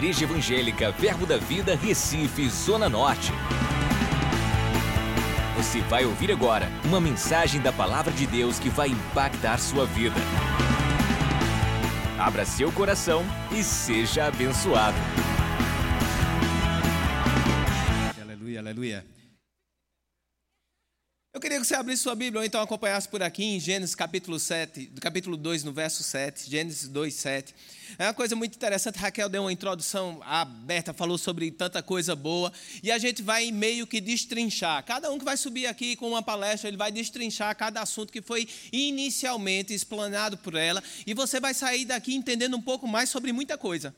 Igreja Evangélica Verbo da Vida, Recife, Zona Norte. Você vai ouvir agora uma mensagem da Palavra de Deus que vai impactar sua vida. Abra seu coração e seja abençoado. Queria que você abrisse sua Bíblia ou então acompanhasse por aqui em Gênesis capítulo 7, capítulo 2, no verso 7, Gênesis 2, 7. É uma coisa muito interessante, Raquel deu uma introdução aberta, falou sobre tanta coisa boa, e a gente vai meio que destrinchar. Cada um que vai subir aqui com uma palestra, ele vai destrinchar cada assunto que foi inicialmente explanado por ela, e você vai sair daqui entendendo um pouco mais sobre muita coisa.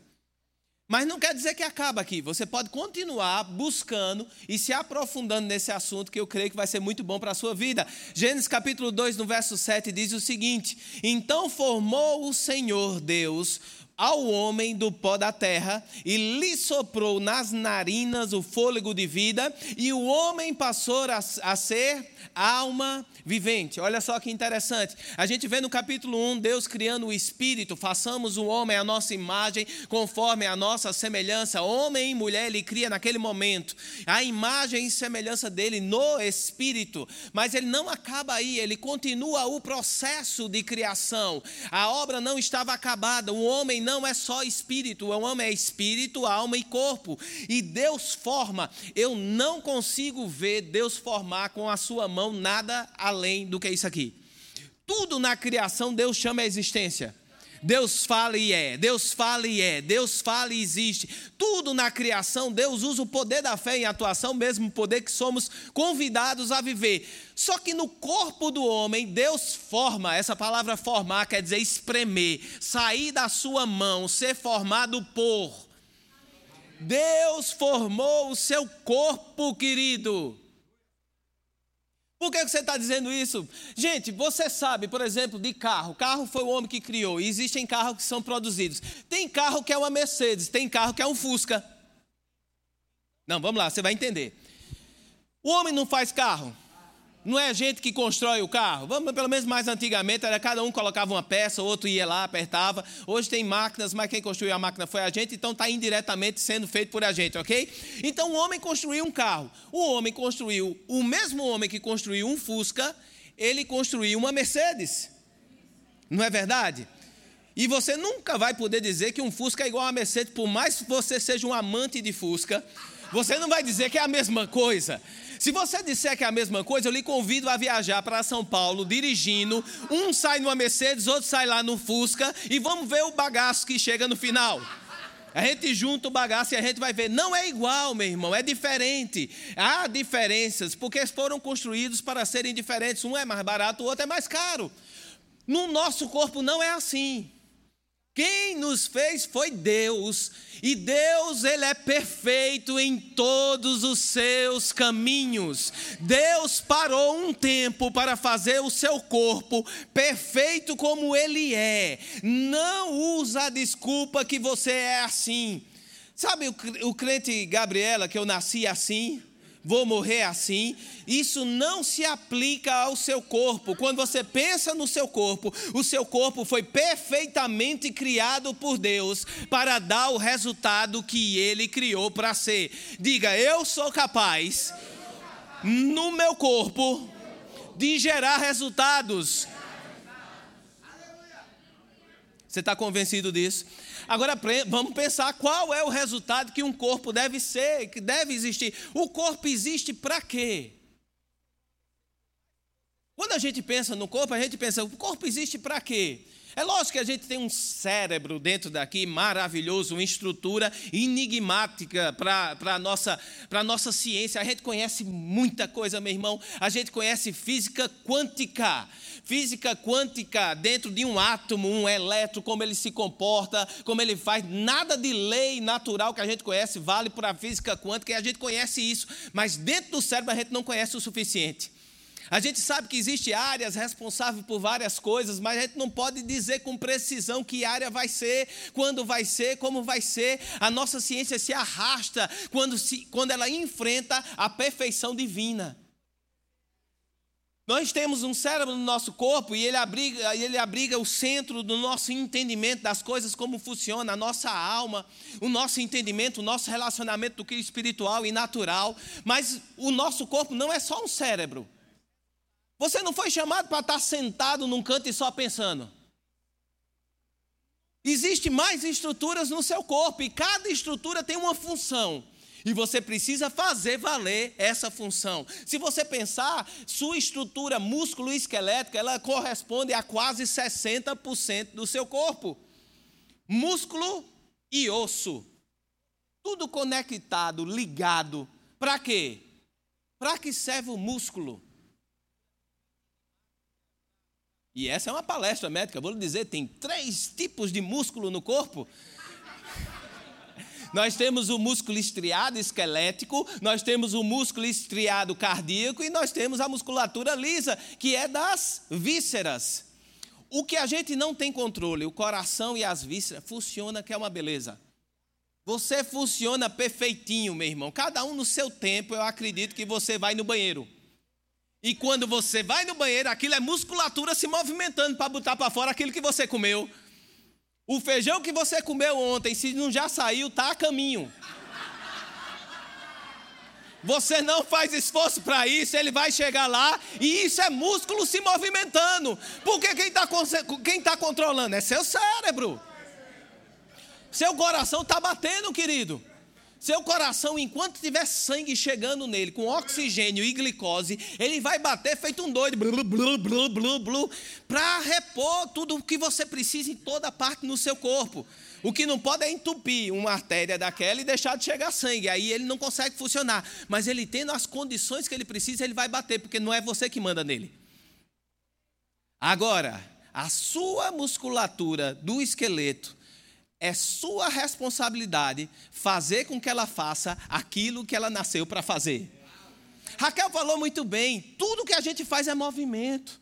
Mas não quer dizer que acaba aqui. Você pode continuar buscando e se aprofundando nesse assunto que eu creio que vai ser muito bom para a sua vida. Gênesis capítulo 2, no verso 7 diz o seguinte: Então formou o Senhor Deus ao homem do pó da terra e lhe soprou nas narinas o fôlego de vida, e o homem passou a, a ser alma vivente. Olha só que interessante. A gente vê no capítulo 1 Deus criando o espírito, façamos o homem à nossa imagem, conforme a nossa semelhança. Homem e mulher ele cria naquele momento a imagem e semelhança dele no espírito. Mas ele não acaba aí, ele continua o processo de criação. A obra não estava acabada. O homem não é só espírito, o homem é espírito, alma e corpo. E Deus forma. Eu não consigo ver Deus formar com a sua mão nada além do que isso aqui. Tudo na criação Deus chama a existência. Deus fala e é, Deus fala e é, Deus fala e existe. Tudo na criação, Deus usa o poder da fé em atuação, mesmo o poder que somos convidados a viver. Só que no corpo do homem, Deus forma, essa palavra formar quer dizer espremer, sair da sua mão, ser formado por. Deus formou o seu corpo, querido. Por que você está dizendo isso? Gente, você sabe, por exemplo, de carro. Carro foi o homem que criou. E existem carros que são produzidos. Tem carro que é uma Mercedes, tem carro que é um Fusca. Não, vamos lá, você vai entender. O homem não faz carro. Não é a gente que constrói o carro. Vamos, pelo menos mais antigamente, era cada um colocava uma peça, outro ia lá, apertava. Hoje tem máquinas, mas quem construiu a máquina foi a gente, então está indiretamente sendo feito por a gente, ok? Então o homem construiu um carro. O homem construiu, o mesmo homem que construiu um Fusca, ele construiu uma Mercedes. Não é verdade? E você nunca vai poder dizer que um Fusca é igual a Mercedes, por mais que você seja um amante de Fusca, você não vai dizer que é a mesma coisa. Se você disser que é a mesma coisa, eu lhe convido a viajar para São Paulo dirigindo. Um sai numa Mercedes, outro sai lá no Fusca e vamos ver o bagaço que chega no final. A gente junta o bagaço e a gente vai ver. Não é igual, meu irmão, é diferente. Há diferenças, porque foram construídos para serem diferentes. Um é mais barato, o outro é mais caro. No nosso corpo não é assim. Quem nos fez foi Deus, e Deus ele é perfeito em todos os seus caminhos. Deus parou um tempo para fazer o seu corpo perfeito como ele é. Não usa a desculpa que você é assim. Sabe o crente Gabriela que eu nasci assim? Vou morrer assim. Isso não se aplica ao seu corpo. Quando você pensa no seu corpo, o seu corpo foi perfeitamente criado por Deus para dar o resultado que ele criou para ser. Diga, eu sou capaz, no meu corpo, de gerar resultados. Você está convencido disso? Agora vamos pensar qual é o resultado que um corpo deve ser, que deve existir. O corpo existe para quê? Quando a gente pensa no corpo, a gente pensa, o corpo existe para quê? É lógico que a gente tem um cérebro dentro daqui maravilhoso, uma estrutura enigmática para a nossa, nossa ciência. A gente conhece muita coisa, meu irmão. A gente conhece física quântica. Física quântica dentro de um átomo, um elétron, como ele se comporta, como ele faz. Nada de lei natural que a gente conhece vale para a física quântica e a gente conhece isso. Mas dentro do cérebro a gente não conhece o suficiente. A gente sabe que existem áreas responsáveis por várias coisas, mas a gente não pode dizer com precisão que área vai ser, quando vai ser, como vai ser. A nossa ciência se arrasta quando, se, quando ela enfrenta a perfeição divina. Nós temos um cérebro no nosso corpo e ele abriga, ele abriga o centro do nosso entendimento das coisas, como funciona a nossa alma, o nosso entendimento, o nosso relacionamento do que é espiritual e natural. Mas o nosso corpo não é só um cérebro. Você não foi chamado para estar sentado num canto e só pensando. Existem mais estruturas no seu corpo e cada estrutura tem uma função. E você precisa fazer valer essa função. Se você pensar, sua estrutura músculo-esquelética, ela corresponde a quase 60% do seu corpo. Músculo e osso. Tudo conectado, ligado. Para quê? Para que serve o músculo? E essa é uma palestra médica, vou lhe dizer, tem três tipos de músculo no corpo. Nós temos o músculo estriado esquelético, nós temos o músculo estriado cardíaco e nós temos a musculatura lisa, que é das vísceras. O que a gente não tem controle, o coração e as vísceras, funciona que é uma beleza. Você funciona perfeitinho, meu irmão. Cada um no seu tempo, eu acredito que você vai no banheiro. E quando você vai no banheiro, aquilo é musculatura se movimentando para botar para fora aquilo que você comeu. O feijão que você comeu ontem, se não já saiu, está a caminho. Você não faz esforço para isso, ele vai chegar lá e isso é músculo se movimentando. Porque quem está quem tá controlando é seu cérebro. Seu coração está batendo, querido. Seu coração, enquanto tiver sangue chegando nele, com oxigênio e glicose, ele vai bater feito um doido, blu, blu, blu, blu, blu, para repor tudo o que você precisa em toda parte no seu corpo. O que não pode é entupir uma artéria daquela e deixar de chegar sangue. Aí ele não consegue funcionar. Mas ele tendo as condições que ele precisa, ele vai bater, porque não é você que manda nele. Agora, a sua musculatura do esqueleto é sua responsabilidade fazer com que ela faça aquilo que ela nasceu para fazer. Raquel falou muito bem: tudo que a gente faz é movimento.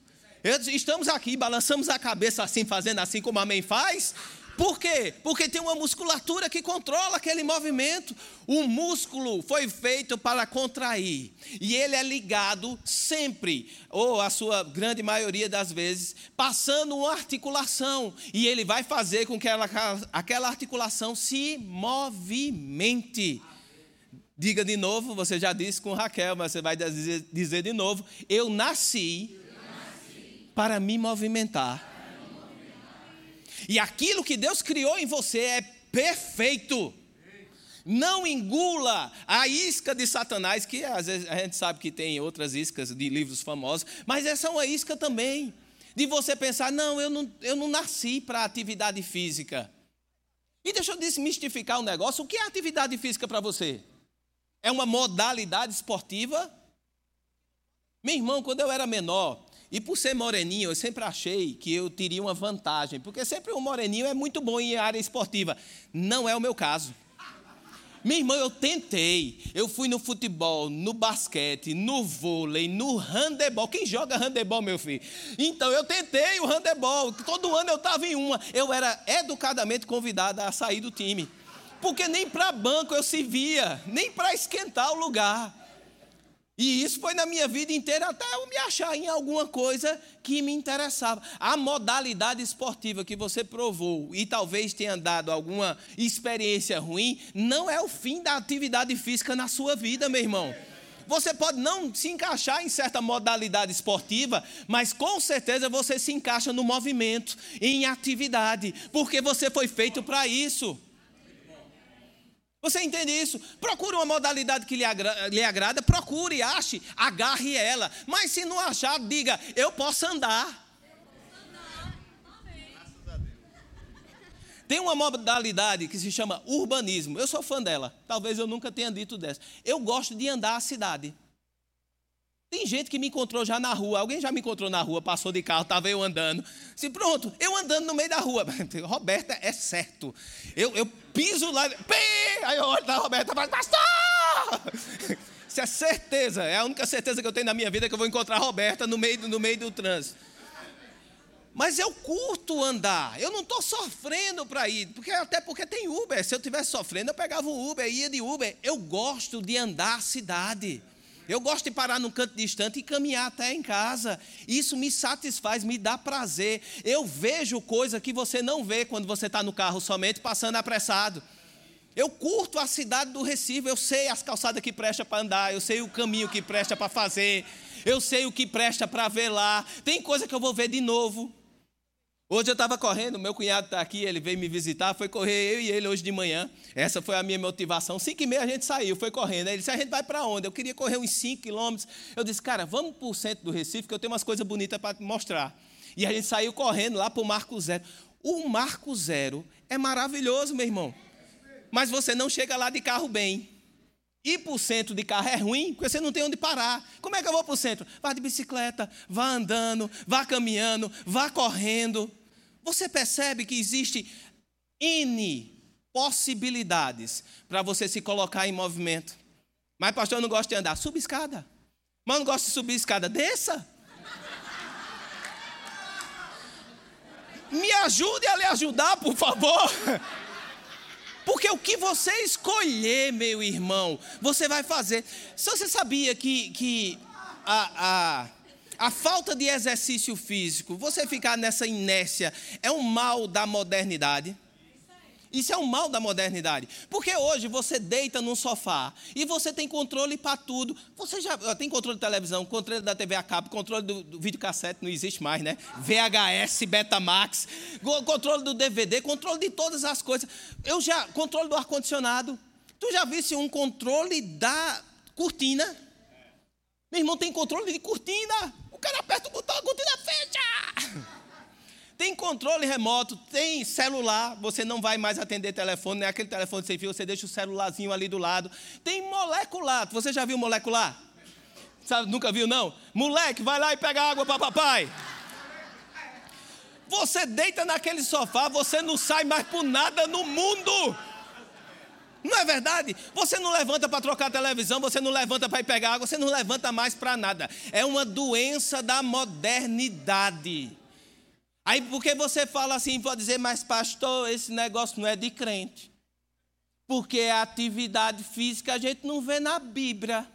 Estamos aqui, balançamos a cabeça assim, fazendo assim como a mãe faz, por quê? Porque tem uma musculatura que controla aquele movimento. O músculo foi feito para contrair. E ele é ligado sempre, ou a sua grande maioria das vezes, passando uma articulação. E ele vai fazer com que ela, aquela articulação se movimente. Diga de novo, você já disse com Raquel, mas você vai dizer, dizer de novo: Eu nasci, Eu nasci. para me movimentar e aquilo que Deus criou em você é perfeito. Não engula a isca de Satanás, que às vezes a gente sabe que tem outras iscas de livros famosos, mas essa é uma isca também. De você pensar, não, eu não, eu não nasci para atividade física. E deixa eu desmistificar um negócio: o que é atividade física para você? É uma modalidade esportiva? Meu irmão, quando eu era menor, e por ser moreninho, eu sempre achei que eu teria uma vantagem, porque sempre o moreninho é muito bom em área esportiva. Não é o meu caso. Minha irmã, eu tentei. Eu fui no futebol, no basquete, no vôlei, no handebol. Quem joga handebol, meu filho? Então, eu tentei o handebol. Todo ano eu estava em uma. Eu era educadamente convidada a sair do time. Porque nem para banco eu se via, nem para esquentar o lugar. E isso foi na minha vida inteira até eu me achar em alguma coisa que me interessava. A modalidade esportiva que você provou e talvez tenha dado alguma experiência ruim, não é o fim da atividade física na sua vida, meu irmão. Você pode não se encaixar em certa modalidade esportiva, mas com certeza você se encaixa no movimento, em atividade, porque você foi feito para isso. Você entende isso? Procure uma modalidade que lhe, agra lhe agrada, procure, ache, agarre ela. Mas se não achar, diga: eu posso andar. Tem uma modalidade que se chama urbanismo. Eu sou fã dela. Talvez eu nunca tenha dito dessa. Eu gosto de andar a cidade. Tem gente que me encontrou já na rua. Alguém já me encontrou na rua, passou de carro, estava eu andando. Se pronto, eu andando no meio da rua. Roberta, é certo. Eu, eu piso lá, pê, aí eu olho para Roberta e falo, pastor! Isso é certeza, é a única certeza que eu tenho na minha vida que eu vou encontrar Roberta no meio, no meio do trânsito. Mas eu curto andar, eu não estou sofrendo para ir, porque, até porque tem Uber. Se eu estivesse sofrendo, eu pegava um Uber, ia de Uber. Eu gosto de andar a cidade. Eu gosto de parar num canto distante e caminhar até em casa. Isso me satisfaz, me dá prazer. Eu vejo coisa que você não vê quando você está no carro somente passando apressado. Eu curto a cidade do Recife, eu sei as calçadas que presta para andar, eu sei o caminho que presta para fazer, eu sei o que presta para ver lá. Tem coisa que eu vou ver de novo. Hoje eu estava correndo, meu cunhado está aqui, ele veio me visitar, foi correr eu e ele hoje de manhã. Essa foi a minha motivação. Cinco e meia a gente saiu, foi correndo. Ele disse, a gente vai para onde? Eu queria correr uns cinco quilômetros. Eu disse, cara, vamos para o centro do Recife, que eu tenho umas coisas bonitas para te mostrar. E a gente saiu correndo lá para o Marco Zero. O Marco Zero é maravilhoso, meu irmão. Mas você não chega lá de carro bem. Ir para o centro de carro é ruim, porque você não tem onde parar. Como é que eu vou para o centro? Vá de bicicleta, vá andando, vá caminhando, vá correndo. Você percebe que existe N possibilidades para você se colocar em movimento. Mas, pastor, eu não gosto de andar. Suba escada. Mas não gosto de subir escada. Desça. Me ajude a lhe ajudar, por favor. Porque o que você escolher, meu irmão, você vai fazer. Se você sabia que, que a, a a falta de exercício físico, você ficar nessa inércia, é um mal da modernidade? Isso é um mal da modernidade. Porque hoje você deita num sofá e você tem controle para tudo. Você já tem controle de televisão, controle da TV a cabo, controle do, do videocassete, não existe mais, né? VHS, Betamax, controle do DVD, controle de todas as coisas. Eu já, controle do ar-condicionado. Tu já visse um controle da cortina? Meu irmão tem controle de cortina cara aperta o botão, a cortina fecha. Tem controle remoto, tem celular, você não vai mais atender telefone, não é aquele telefone sem fio, você deixa o celularzinho ali do lado. Tem molecular, você já viu molecular? Sabe, nunca viu não? Moleque, vai lá e pega água para papai. Você deita naquele sofá, você não sai mais por nada no mundo. É verdade? Você não levanta para trocar a televisão, você não levanta para ir pegar água, você não levanta mais para nada. É uma doença da modernidade. Aí porque você fala assim, pode dizer, mas pastor, esse negócio não é de crente. Porque a atividade física a gente não vê na Bíblia.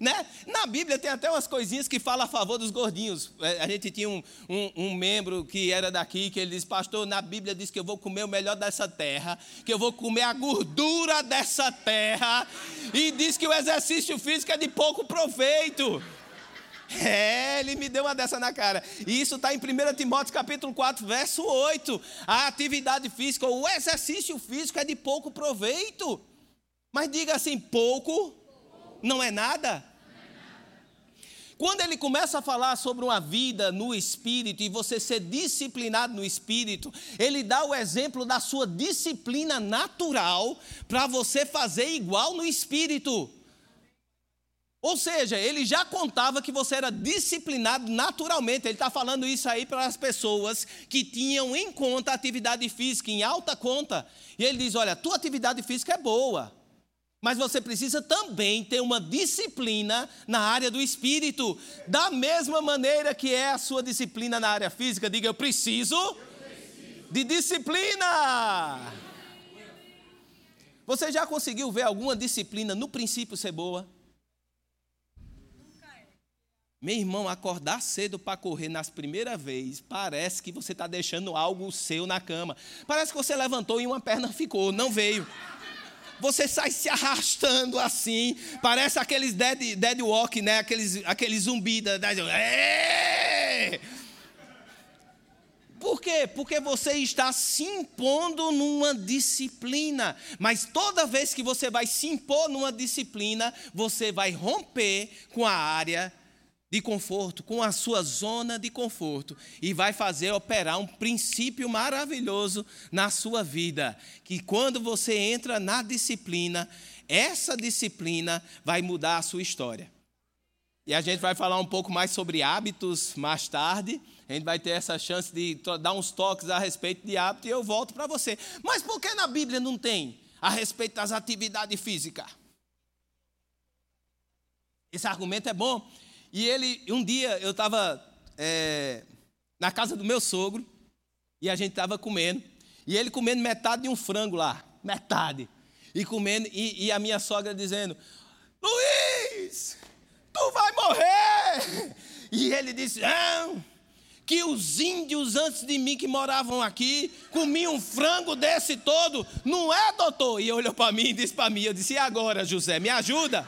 Né? Na Bíblia tem até umas coisinhas que falam a favor dos gordinhos. É, a gente tinha um, um, um, membro que era daqui, que ele diz, pastor, na Bíblia diz que eu vou comer o melhor dessa terra, que eu vou comer a gordura dessa terra, e diz que o exercício físico é de pouco proveito. É, ele me deu uma dessa na cara. E isso está em 1 Timóteo capítulo 4, verso 8. A atividade física, o exercício físico é de pouco proveito. Mas diga assim, pouco não é nada? Quando ele começa a falar sobre uma vida no espírito e você ser disciplinado no espírito, ele dá o exemplo da sua disciplina natural para você fazer igual no espírito. Ou seja, ele já contava que você era disciplinado naturalmente. Ele está falando isso aí para as pessoas que tinham em conta a atividade física, em alta conta. E ele diz: Olha, tua atividade física é boa. Mas você precisa também ter uma disciplina na área do espírito. Da mesma maneira que é a sua disciplina na área física, diga eu preciso, eu preciso. de disciplina. Você já conseguiu ver alguma disciplina no princípio ser boa? Meu irmão, acordar cedo para correr nas primeiras vezes, parece que você está deixando algo seu na cama. Parece que você levantou e uma perna ficou, não veio você sai se arrastando assim, parece aqueles dead, dead walk, né? Aqueles, aqueles zumbi da, da Por quê? Porque você está se impondo numa disciplina. Mas toda vez que você vai se impor numa disciplina, você vai romper com a área de conforto, com a sua zona de conforto, e vai fazer operar um princípio maravilhoso na sua vida, que quando você entra na disciplina, essa disciplina vai mudar a sua história. E a gente vai falar um pouco mais sobre hábitos mais tarde. A gente vai ter essa chance de dar uns toques a respeito de hábito e eu volto para você. Mas por que na Bíblia não tem a respeito das atividades físicas? Esse argumento é bom e ele, um dia, eu estava é, na casa do meu sogro, e a gente estava comendo, e ele comendo metade de um frango lá, metade. E comendo, e, e a minha sogra dizendo: Luiz, tu vai morrer! E ele disse: Não, que os índios antes de mim que moravam aqui comiam um frango desse todo, não é, doutor? E olhou para mim e disse para mim: Eu disse, e agora, José, me ajuda?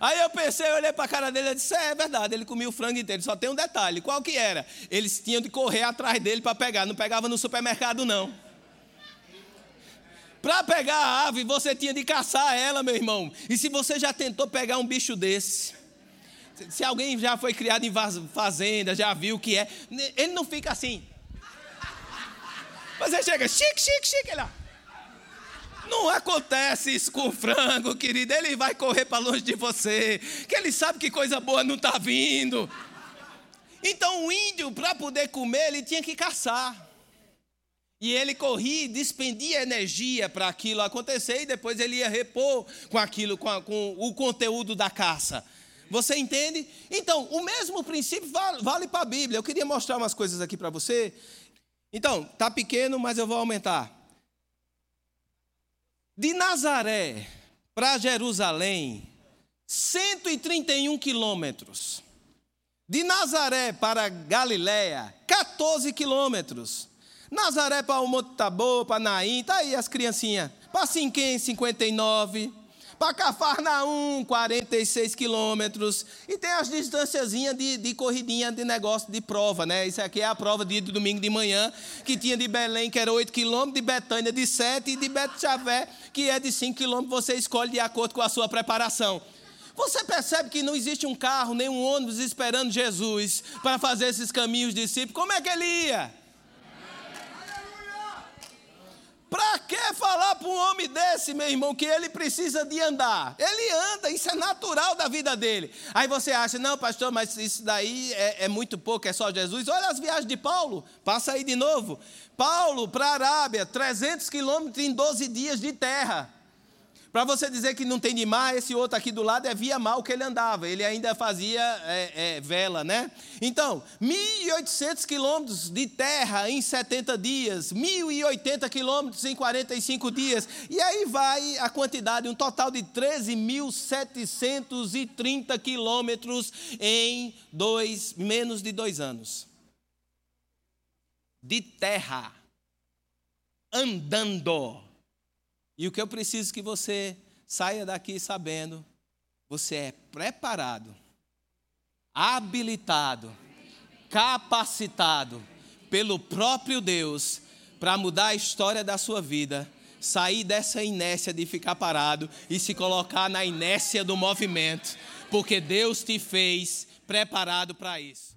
Aí eu pensei, eu olhei para a cara dele e disse: É, é verdade, ele comia o frango inteiro. Só tem um detalhe: qual que era? Eles tinham de correr atrás dele para pegar, não pegava no supermercado, não. Para pegar a ave, você tinha de caçar ela, meu irmão. E se você já tentou pegar um bicho desse, se alguém já foi criado em fazenda, já viu o que é, ele não fica assim. Ele chega, chique, chique, chique, lá. Não acontece isso com o frango, querido. Ele vai correr para longe de você, que ele sabe que coisa boa não está vindo. Então o índio, para poder comer, ele tinha que caçar. E ele corria despendia energia para aquilo acontecer e depois ele ia repor com aquilo, com, a, com o conteúdo da caça. Você entende? Então, o mesmo princípio vale, vale para a Bíblia. Eu queria mostrar umas coisas aqui para você. Então, tá pequeno, mas eu vou aumentar. De Nazaré para Jerusalém, 131 quilômetros. De Nazaré para Galiléia, 14 quilômetros. Nazaré para o Monte Tabor, para Naim, tá aí as criancinhas. Para Sinquém, 59. Para Cafarnaum, 46 quilômetros. E tem as distânciazinhas de, de corridinha de negócio de prova, né? Isso aqui é a prova de, de domingo de manhã, que tinha de Belém, que era 8 quilômetros, de Betânia de 7 e de Beto Xavé, que é de 5 quilômetros. Você escolhe de acordo com a sua preparação. Você percebe que não existe um carro, nem um ônibus esperando Jesus para fazer esses caminhos discípulos? Como é que ele ia? Para que falar para um homem desse, meu irmão, que ele precisa de andar? Ele anda, isso é natural da vida dele. Aí você acha, não, pastor, mas isso daí é, é muito pouco, é só Jesus. Olha as viagens de Paulo, passa aí de novo. Paulo para a Arábia, 300 quilômetros em 12 dias de terra. Para você dizer que não tem de mar, esse outro aqui do lado é via mal que ele andava. Ele ainda fazia é, é, vela, né? Então, 1.800 quilômetros de terra em 70 dias, 1.080 quilômetros em 45 dias. E aí vai a quantidade, um total de 13.730 quilômetros em dois, menos de dois anos. De terra, andando e o que eu preciso que você saia daqui sabendo, você é preparado, habilitado, capacitado pelo próprio Deus para mudar a história da sua vida, sair dessa inércia de ficar parado e se colocar na inércia do movimento, porque Deus te fez preparado para isso.